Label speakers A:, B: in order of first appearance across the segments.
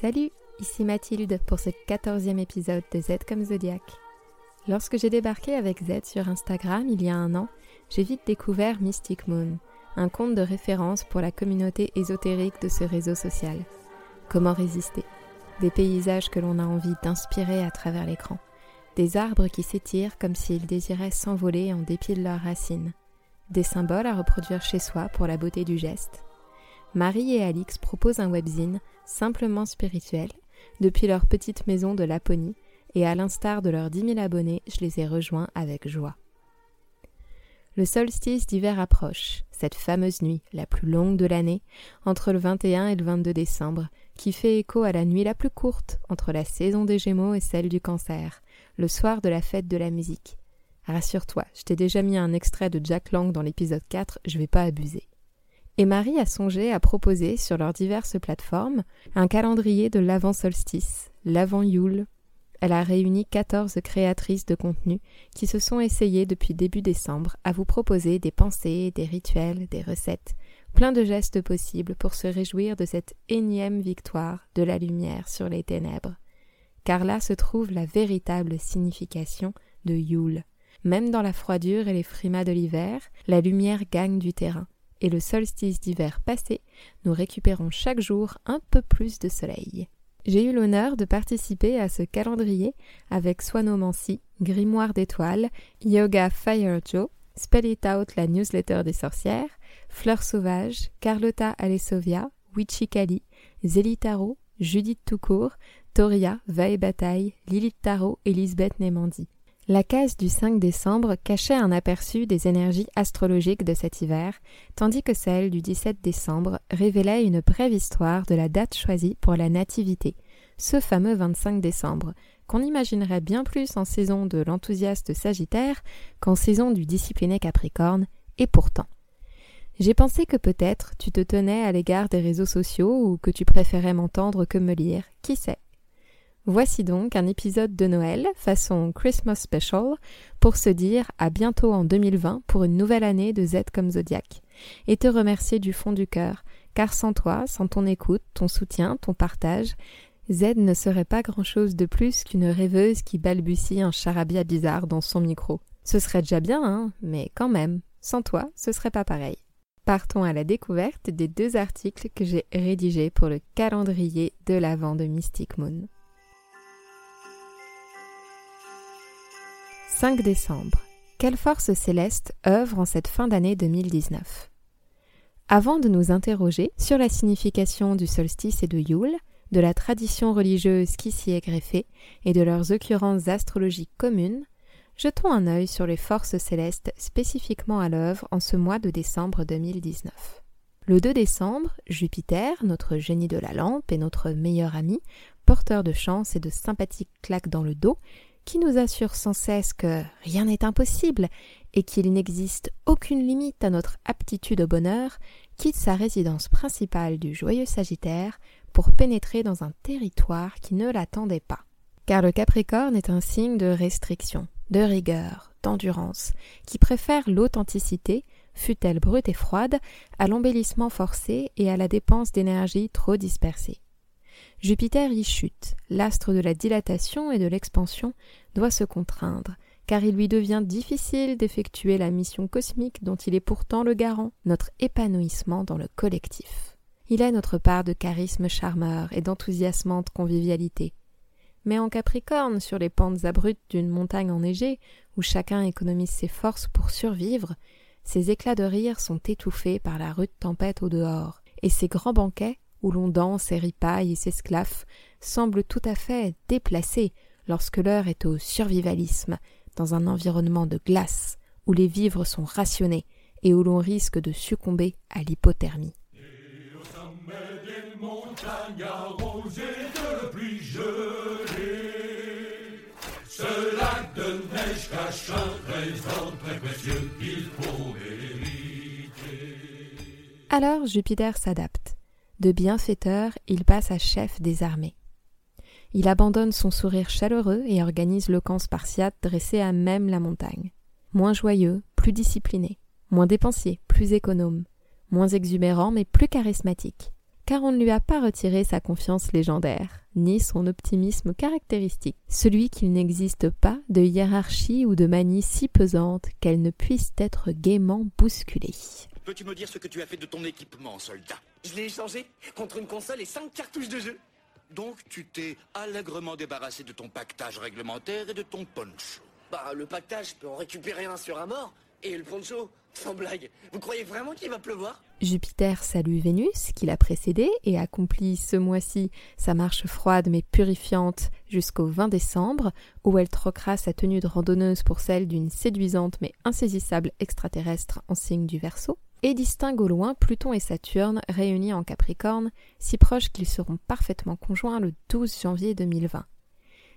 A: Salut, ici Mathilde pour ce quatorzième épisode de Z comme Zodiac. Lorsque j'ai débarqué avec Z sur Instagram il y a un an, j'ai vite découvert Mystic Moon, un compte de référence pour la communauté ésotérique de ce réseau social. Comment résister? Des paysages que l'on a envie d'inspirer à travers l'écran. Des arbres qui s'étirent comme s'ils désiraient s'envoler en dépit de leurs racines. Des symboles à reproduire chez soi pour la beauté du geste. Marie et Alix proposent un webzine simplement spirituel depuis leur petite maison de Laponie et à l'instar de leurs 10 000 abonnés, je les ai rejoints avec joie. Le solstice d'hiver approche, cette fameuse nuit, la plus longue de l'année, entre le 21 et le 22 décembre, qui fait écho à la nuit la plus courte entre la saison des Gémeaux et celle du Cancer, le soir de la fête de la musique. Rassure-toi, je t'ai déjà mis un extrait de Jack Lang dans l'épisode 4, je vais pas abuser. Et Marie a songé à proposer sur leurs diverses plateformes un calendrier de l'avant-solstice, l'avant-Yule. Elle a réuni 14 créatrices de contenu qui se sont essayées depuis début décembre à vous proposer des pensées, des rituels, des recettes, plein de gestes possibles pour se réjouir de cette énième victoire de la lumière sur les ténèbres. Car là se trouve la véritable signification de Yule. Même dans la froidure et les frimas de l'hiver, la lumière gagne du terrain et le solstice d'hiver passé, nous récupérons chaque jour un peu plus de soleil. J'ai eu l'honneur de participer à ce calendrier avec Swanomancy, Grimoire d'étoiles, Yoga Fire Joe, Spell It Out, la newsletter des sorcières, Fleurs sauvages, Carlotta Alessovia, Witchy Kali, Zélitaro, Judith Toucourt, Toria, Vae Bataille, Lilith Tarot et Lisbeth. La case du 5 décembre cachait un aperçu des énergies astrologiques de cet hiver, tandis que celle du 17 décembre révélait une brève histoire de la date choisie pour la nativité, ce fameux 25 décembre, qu'on imaginerait bien plus en saison de l'enthousiaste Sagittaire qu'en saison du discipliné Capricorne, et pourtant. J'ai pensé que peut-être tu te tenais à l'égard des réseaux sociaux ou que tu préférais m'entendre que me lire, qui sait. Voici donc un épisode de Noël façon Christmas Special pour se dire à bientôt en 2020 pour une nouvelle année de Z comme Zodiac et te remercier du fond du cœur car sans toi, sans ton écoute, ton soutien, ton partage, Z ne serait pas grand-chose de plus qu'une rêveuse qui balbutie un charabia bizarre dans son micro. Ce serait déjà bien, hein, mais quand même, sans toi, ce serait pas pareil. Partons à la découverte des deux articles que j'ai rédigés pour le calendrier de l'Avent de Mystic Moon. 5 décembre. Quelle force céleste œuvre en cette fin d'année 2019 Avant de nous interroger sur la signification du solstice et de Yule, de la tradition religieuse qui s'y est greffée et de leurs occurrences astrologiques communes, jetons un œil sur les forces célestes spécifiquement à l'œuvre en ce mois de décembre 2019. Le 2 décembre, Jupiter, notre génie de la lampe et notre meilleur ami, porteur de chance et de sympathiques claques dans le dos, qui nous assure sans cesse que rien n'est impossible et qu'il n'existe aucune limite à notre aptitude au bonheur, quitte sa résidence principale du joyeux Sagittaire pour pénétrer dans un territoire qui ne l'attendait pas. Car le Capricorne est un signe de restriction, de rigueur, d'endurance, qui préfère l'authenticité, fût-elle brute et froide, à l'embellissement forcé et à la dépense d'énergie trop dispersée. Jupiter y chute, l'astre de la dilatation et de l'expansion doit se contraindre, car il lui devient difficile d'effectuer la mission cosmique dont il est pourtant le garant, notre épanouissement dans le collectif. Il a notre part de charisme charmeur et d'enthousiasmante convivialité. Mais en Capricorne, sur les pentes abruptes d'une montagne enneigée, où chacun économise ses forces pour survivre, ses éclats de rire sont étouffés par la rude tempête au dehors, et ses grands banquets où l'on danse et ripaille et s'esclaffe, semble tout à fait déplacé lorsque l'heure est au survivalisme, dans un environnement de glace, où les vivres sont rationnés et où l'on risque de succomber à l'hypothermie. Alors Jupiter s'adapte. De bienfaiteur, il passe à chef des armées. Il abandonne son sourire chaleureux et organise le camp spartiate dressé à même la montagne. Moins joyeux, plus discipliné, moins dépensier, plus économe, moins exubérant mais plus charismatique. car on ne lui a pas retiré sa confiance légendaire, ni son optimisme caractéristique, celui qu'il n'existe pas de hiérarchie ou de manie si pesante qu'elle ne puisse être gaiement bousculée.
B: Peux-tu me dire ce que tu as fait de ton équipement, soldat?
C: Je l'ai échangé contre une console et cinq cartouches de jeu.
B: Donc tu t'es allègrement débarrassé de ton pactage réglementaire et de ton poncho.
C: Bah, le pactage, je peux en récupérer un sur un mort. Et le poncho, sans blague, vous croyez vraiment qu'il va pleuvoir?
A: Jupiter salue Vénus, qui l'a précédé et accomplit ce mois-ci sa marche froide mais purifiante jusqu'au 20 décembre, où elle troquera sa tenue de randonneuse pour celle d'une séduisante mais insaisissable extraterrestre en signe du Verseau, et distingue au loin Pluton et Saturne réunis en Capricorne, si proches qu'ils seront parfaitement conjoints le 12 janvier 2020.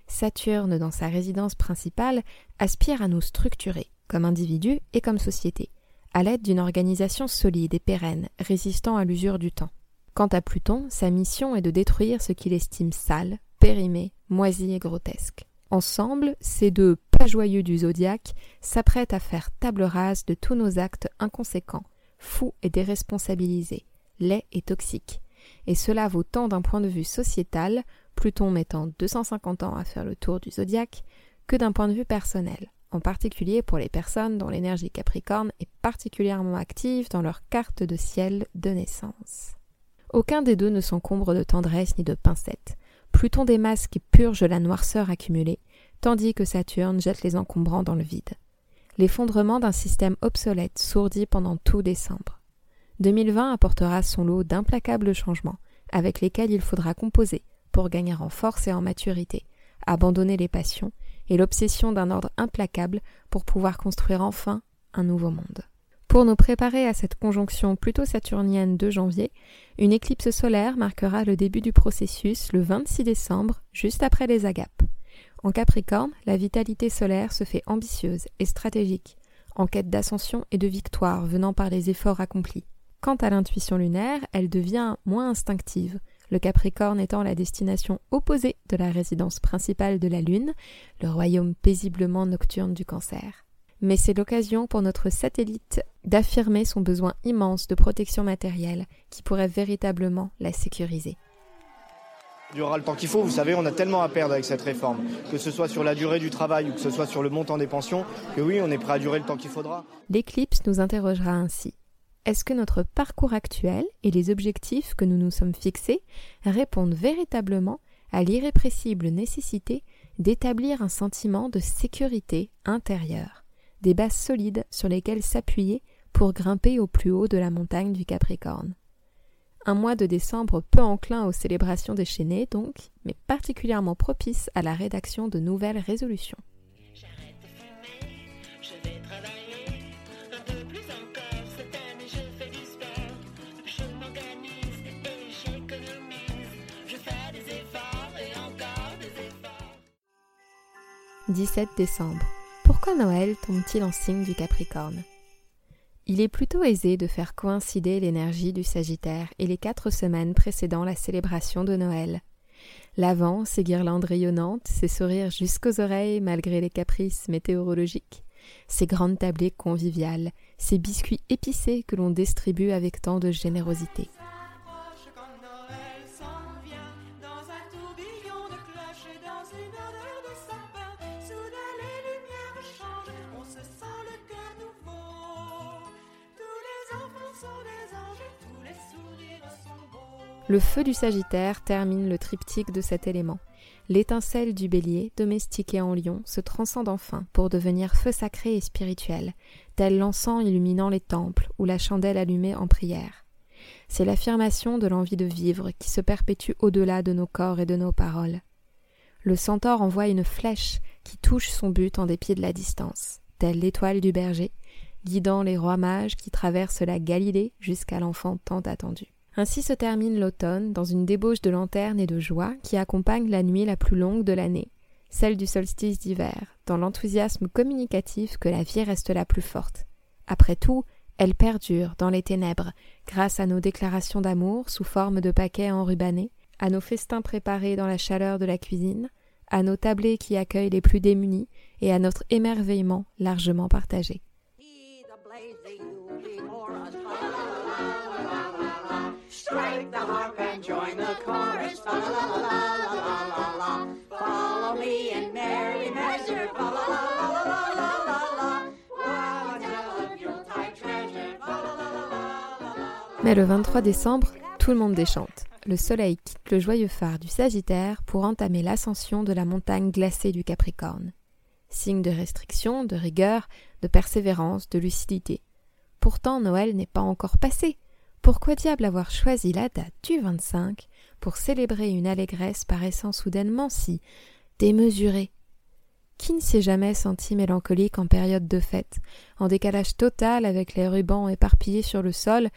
A: Saturne, dans sa résidence principale, aspire à nous structurer, comme individus et comme société, à l'aide d'une organisation solide et pérenne, résistant à l'usure du temps. Quant à Pluton, sa mission est de détruire ce qu'il estime sale, périmé, moisi et grotesque. Ensemble, ces deux pas joyeux du zodiaque s'apprêtent à faire table rase de tous nos actes inconséquents, fous et déresponsabilisés, laids et toxiques. Et cela vaut tant d'un point de vue sociétal, Pluton mettant 250 ans à faire le tour du zodiaque, que d'un point de vue personnel en particulier pour les personnes dont l'énergie Capricorne est particulièrement active dans leur carte de ciel de naissance. Aucun des deux ne s'encombre de tendresse ni de pincettes. Pluton démasque et purge la noirceur accumulée, tandis que Saturne jette les encombrants dans le vide. L'effondrement d'un système obsolète sourdit pendant tout décembre. 2020 apportera son lot d'implacables changements, avec lesquels il faudra composer pour gagner en force et en maturité, abandonner les passions et l'obsession d'un ordre implacable pour pouvoir construire enfin un nouveau monde. Pour nous préparer à cette conjonction plutôt saturnienne de janvier, une éclipse solaire marquera le début du processus le 26 décembre, juste après les agapes. En Capricorne, la vitalité solaire se fait ambitieuse et stratégique, en quête d'ascension et de victoire venant par les efforts accomplis. Quant à l'intuition lunaire, elle devient moins instinctive, le Capricorne étant la destination opposée de la résidence principale de la Lune, le royaume paisiblement nocturne du Cancer. Mais c'est l'occasion pour notre satellite d'affirmer son besoin immense de protection matérielle qui pourrait véritablement la sécuriser.
D: Aura le temps qu'il faut, vous savez, on a tellement à perdre avec cette réforme, que ce soit sur la durée du travail ou que ce soit sur le montant des pensions, que oui, on est prêt à durer le temps qu'il faudra.
A: L'éclipse nous interrogera ainsi. Est-ce que notre parcours actuel et les objectifs que nous nous sommes fixés répondent véritablement à l'irrépressible nécessité d'établir un sentiment de sécurité intérieure, des bases solides sur lesquelles s'appuyer pour grimper au plus haut de la montagne du Capricorne un mois de décembre peu enclin aux célébrations déchaînées donc, mais particulièrement propice à la rédaction de nouvelles résolutions. « 17 décembre. Pourquoi Noël tombe-t-il en signe du Capricorne? Il est plutôt aisé de faire coïncider l'énergie du Sagittaire et les quatre semaines précédant la célébration de Noël. L'avant, ses guirlandes rayonnantes, ses sourires jusqu'aux oreilles malgré les caprices météorologiques, ses grandes tablées conviviales, ses biscuits épicés que l'on distribue avec tant de générosité. Le feu du Sagittaire termine le triptyque de cet élément. L'étincelle du bélier, domestiquée en lion, se transcende enfin pour devenir feu sacré et spirituel, tel l'encens illuminant les temples ou la chandelle allumée en prière. C'est l'affirmation de l'envie de vivre qui se perpétue au-delà de nos corps et de nos paroles. Le centaure envoie une flèche qui touche son but en dépit de la distance, telle l'étoile du berger, guidant les rois mages qui traversent la Galilée jusqu'à l'enfant tant attendu. Ainsi se termine l'automne dans une débauche de lanterne et de joie qui accompagne la nuit la plus longue de l'année, celle du solstice d'hiver, dans l'enthousiasme communicatif que la vie reste la plus forte. Après tout, elle perdure dans les ténèbres, grâce à nos déclarations d'amour sous forme de paquets enrubannés, à nos festins préparés dans la chaleur de la cuisine, à nos tablés qui accueillent les plus démunis et à notre émerveillement largement partagé. Mais le 23 décembre, tout le monde déchante. Le soleil quitte le joyeux phare du Sagittaire pour entamer l'ascension de la montagne glacée du Capricorne. Signe de restriction, de rigueur, de persévérance, de lucidité. Pourtant, Noël n'est pas encore passé. Pourquoi diable avoir choisi la date du 25 pour célébrer une allégresse paraissant soudainement si démesurée Qui ne s'est jamais senti mélancolique en période de fête, en décalage total avec les rubans éparpillés sur le sol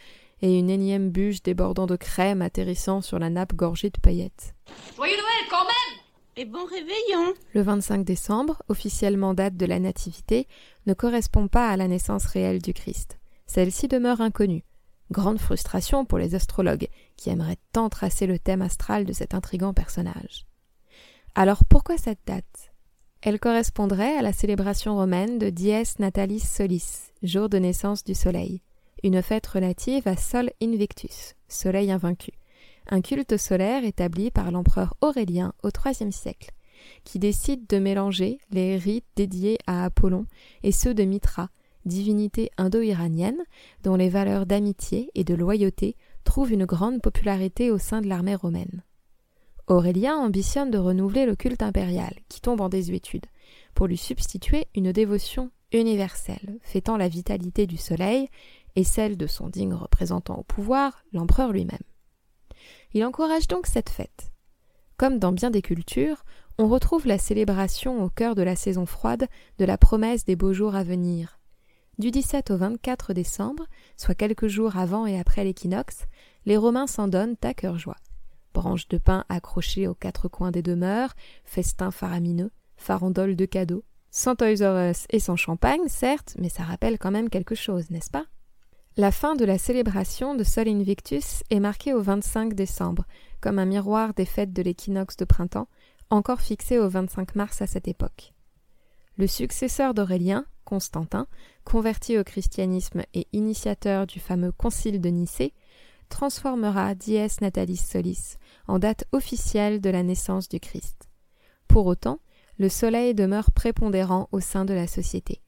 A: et une énième bûche débordant de crème atterrissant sur la nappe gorgée de paillettes
E: Joyeux Noël quand même
F: Et bon réveillon
A: Le 25 décembre, officiellement date de la Nativité, ne correspond pas à la naissance réelle du Christ. Celle-ci demeure inconnue. Grande frustration pour les astrologues, qui aimeraient tant tracer le thème astral de cet intrigant personnage. Alors pourquoi cette date? Elle correspondrait à la célébration romaine de Dies Natalis Solis, jour de naissance du soleil, une fête relative à Sol Invictus, soleil invaincu, un culte solaire établi par l'empereur Aurélien au IIIe siècle, qui décide de mélanger les rites dédiés à Apollon et ceux de Mitra, divinité indo-iranienne dont les valeurs d'amitié et de loyauté trouvent une grande popularité au sein de l'armée romaine. Aurélien ambitionne de renouveler le culte impérial, qui tombe en désuétude, pour lui substituer une dévotion universelle, fêtant la vitalité du soleil et celle de son digne représentant au pouvoir, l'empereur lui-même. Il encourage donc cette fête. Comme dans bien des cultures, on retrouve la célébration au cœur de la saison froide de la promesse des beaux jours à venir, du 17 au 24 décembre, soit quelques jours avant et après l'équinoxe, les Romains s'en donnent à cœur joie. Branches de pain accrochées aux quatre coins des demeures, festins faramineux, farandoles de cadeaux. Sans Toys Us et sans champagne, certes, mais ça rappelle quand même quelque chose, n'est-ce pas? La fin de la célébration de Sol Invictus est marquée au 25 décembre, comme un miroir des fêtes de l'équinoxe de printemps, encore fixé au 25 mars à cette époque. Le successeur d'Aurélien, Constantin, converti au christianisme et initiateur du fameux concile de Nicée, transformera Dies Natalis Solis en date officielle de la naissance du Christ. Pour autant, le soleil demeure prépondérant au sein de la société.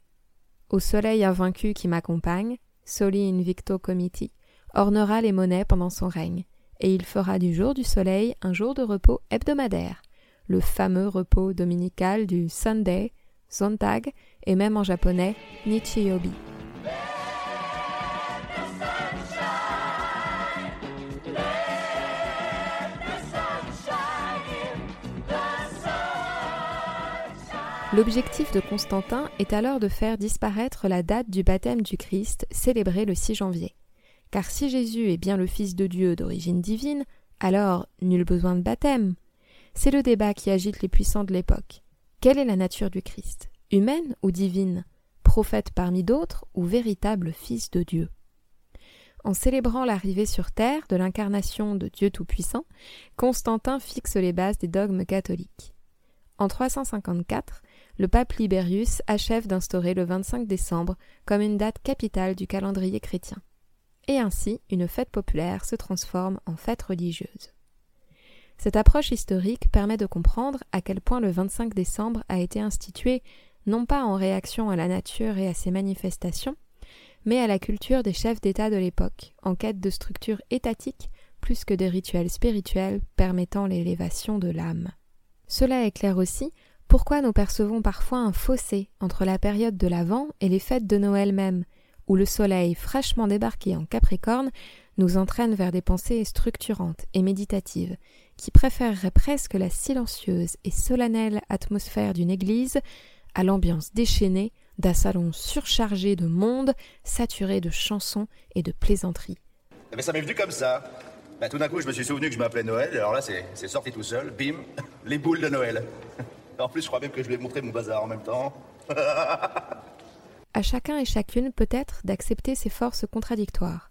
A: Au soleil invaincu qui m'accompagne, Soli Invicto Comiti, ornera les monnaies pendant son règne, et il fera du jour du soleil un jour de repos hebdomadaire, le fameux repos dominical du Sunday, Sonntag et même en japonais Nichiyobi. L'objectif de Constantin est alors de faire disparaître la date du baptême du Christ célébré le 6 janvier. Car si Jésus est bien le Fils de Dieu d'origine divine, alors nul besoin de baptême. C'est le débat qui agite les puissants de l'époque. Quelle est la nature du Christ? Humaine ou divine? Prophète parmi d'autres ou véritable Fils de Dieu? En célébrant l'arrivée sur terre de l'incarnation de Dieu Tout-Puissant, Constantin fixe les bases des dogmes catholiques. En 354, le pape Libérius achève d'instaurer le 25 décembre comme une date capitale du calendrier chrétien. Et ainsi, une fête populaire se transforme en fête religieuse. Cette approche historique permet de comprendre à quel point le 25 décembre a été institué non pas en réaction à la nature et à ses manifestations, mais à la culture des chefs d'État de l'époque, en quête de structures étatiques plus que de rituels spirituels permettant l'élévation de l'âme. Cela éclaire aussi pourquoi nous percevons parfois un fossé entre la période de l'Avent et les fêtes de Noël même, où le soleil fraîchement débarqué en Capricorne nous entraîne vers des pensées structurantes et méditatives, qui préféreraient presque la silencieuse et solennelle atmosphère d'une église à l'ambiance déchaînée d'un salon surchargé de monde, saturé de chansons et de plaisanteries.
G: Mais ça m'est venu comme ça. Bah, tout d'un coup, je me suis souvenu que je m'appelais Noël, alors là, c'est sorti tout seul. Bim, les boules de Noël. En plus, je crois même que je vais montrer mon bazar en même temps.
A: à chacun et chacune peut-être d'accepter ces forces contradictoires,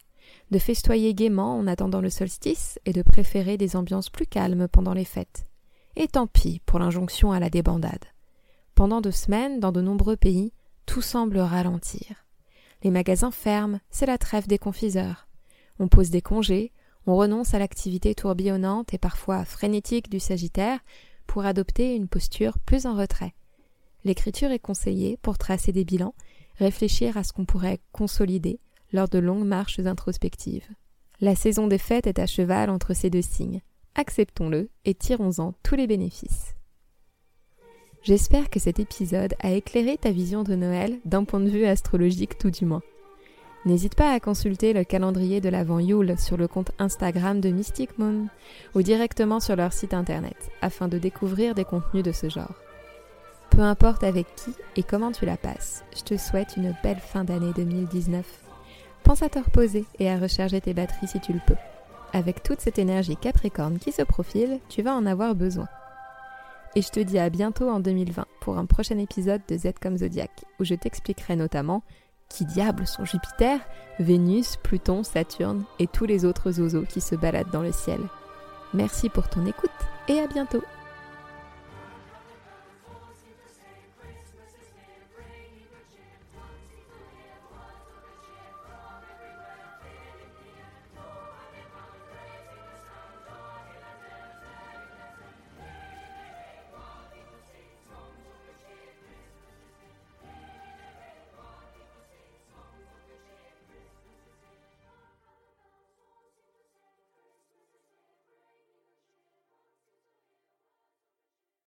A: de festoyer gaiement en attendant le solstice et de préférer des ambiances plus calmes pendant les fêtes. Et tant pis pour l'injonction à la débandade. Pendant deux semaines, dans de nombreux pays, tout semble ralentir. Les magasins ferment, c'est la trêve des confiseurs. On pose des congés, on renonce à l'activité tourbillonnante et parfois frénétique du Sagittaire pour adopter une posture plus en retrait. L'écriture est conseillée pour tracer des bilans, réfléchir à ce qu'on pourrait consolider lors de longues marches introspectives. La saison des fêtes est à cheval entre ces deux signes. Acceptons-le et tirons-en tous les bénéfices. J'espère que cet épisode a éclairé ta vision de Noël d'un point de vue astrologique tout du moins. N'hésite pas à consulter le calendrier de l'Avent Yule sur le compte Instagram de Mystic Moon ou directement sur leur site internet afin de découvrir des contenus de ce genre. Peu importe avec qui et comment tu la passes, je te souhaite une belle fin d'année 2019. Pense à te reposer et à recharger tes batteries si tu le peux. Avec toute cette énergie capricorne qui se profile, tu vas en avoir besoin. Et je te dis à bientôt en 2020 pour un prochain épisode de Z comme Zodiac où je t'expliquerai notamment qui diable sont Jupiter, Vénus, Pluton, Saturne et tous les autres oiseaux qui se baladent dans le ciel. Merci pour ton écoute et à bientôt